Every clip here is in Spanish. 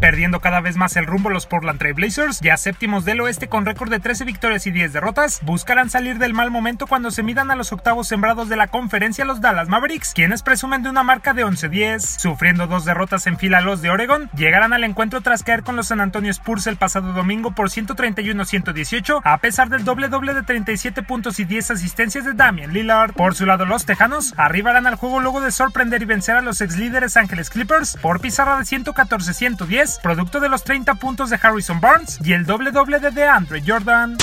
Perdiendo cada vez más el rumbo los Portland Trail Blazers, ya séptimos del oeste con récord de 13 victorias y 10 derrotas, buscarán salir del mal momento cuando se midan a los octavos sembrados de la conferencia los Dallas Mavericks, quienes presumen de una marca de 11-10. Sufriendo dos derrotas en fila los de Oregon, llegarán al encuentro tras caer con los San Antonio Spurs el pasado domingo por 131-118, a pesar del doble doble de 37 puntos y 10 asistencias de Damian Lillard. Por su lado, los Tejanos arribarán al juego luego de sorprender y vencer a los ex líderes Ángeles Clippers por pizarra de 114-110 producto de los 30 puntos de Harrison Barnes y el doble doble de DeAndre Jordan.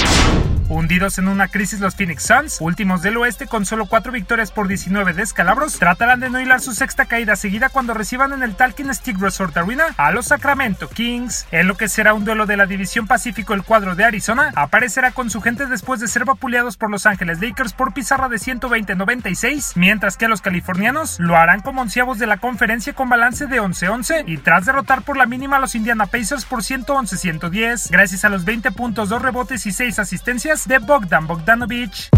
Hundidos en una crisis los Phoenix Suns, últimos del oeste con solo 4 victorias por 19 descalabros, tratarán de no hilar su sexta caída seguida cuando reciban en el Talking Stick Resort Arena a los Sacramento Kings. En lo que será un duelo de la División Pacífico, el cuadro de Arizona aparecerá con su gente después de ser vapuleados por Los Ángeles Lakers por pizarra de 120-96, mientras que los californianos lo harán como onceavos de la conferencia con balance de 11-11 y tras derrotar por la mínima a los Indiana Pacers por 111-110, gracias a los 20 puntos, 2 rebotes y 6 asistencias Yes, det Bogdan Bogdanovic.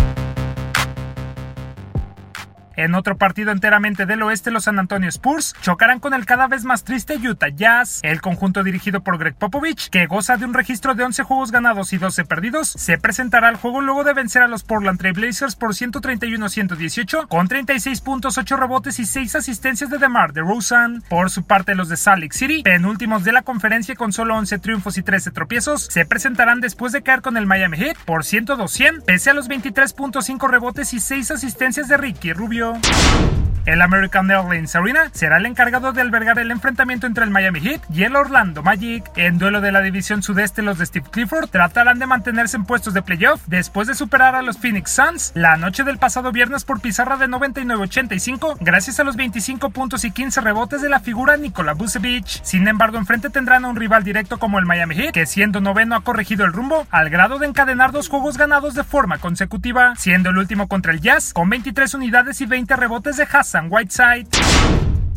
En otro partido enteramente del oeste, los San Antonio Spurs chocarán con el cada vez más triste Utah Jazz. El conjunto dirigido por Greg Popovich, que goza de un registro de 11 juegos ganados y 12 perdidos, se presentará al juego luego de vencer a los Portland Trail Blazers por 131-118 con 36 puntos, 8 rebotes y 6 asistencias de DeMar DeRozan. Por su parte, los de Salt Lake City, penúltimos de la conferencia con solo 11 triunfos y 13 tropiezos, se presentarán después de caer con el Miami Heat por 102-100, pese a los 23.5 rebotes y 6 asistencias de Ricky Rubio. Tchau. El American Airlines Arena será el encargado de albergar el enfrentamiento entre el Miami Heat y el Orlando Magic. En duelo de la división sudeste, los de Steve Clifford tratarán de mantenerse en puestos de playoff después de superar a los Phoenix Suns la noche del pasado viernes por pizarra de 99-85, gracias a los 25 puntos y 15 rebotes de la figura Nikola Vucevic. Sin embargo, enfrente tendrán a un rival directo como el Miami Heat, que siendo noveno ha corregido el rumbo al grado de encadenar dos juegos ganados de forma consecutiva, siendo el último contra el Jazz con 23 unidades y 20 rebotes de Hassan Whiteside.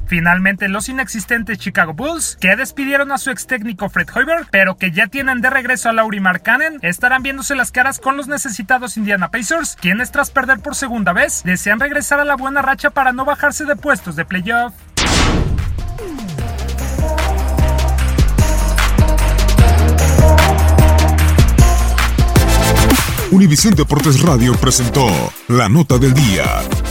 Finalmente, los inexistentes Chicago Bulls, que despidieron a su ex técnico Fred Hoiberg, pero que ya tienen de regreso a Laurie Markkanen, estarán viéndose las caras con los necesitados Indiana Pacers, quienes tras perder por segunda vez, desean regresar a la buena racha para no bajarse de puestos de playoff. Univisión Deportes Radio presentó la nota del día.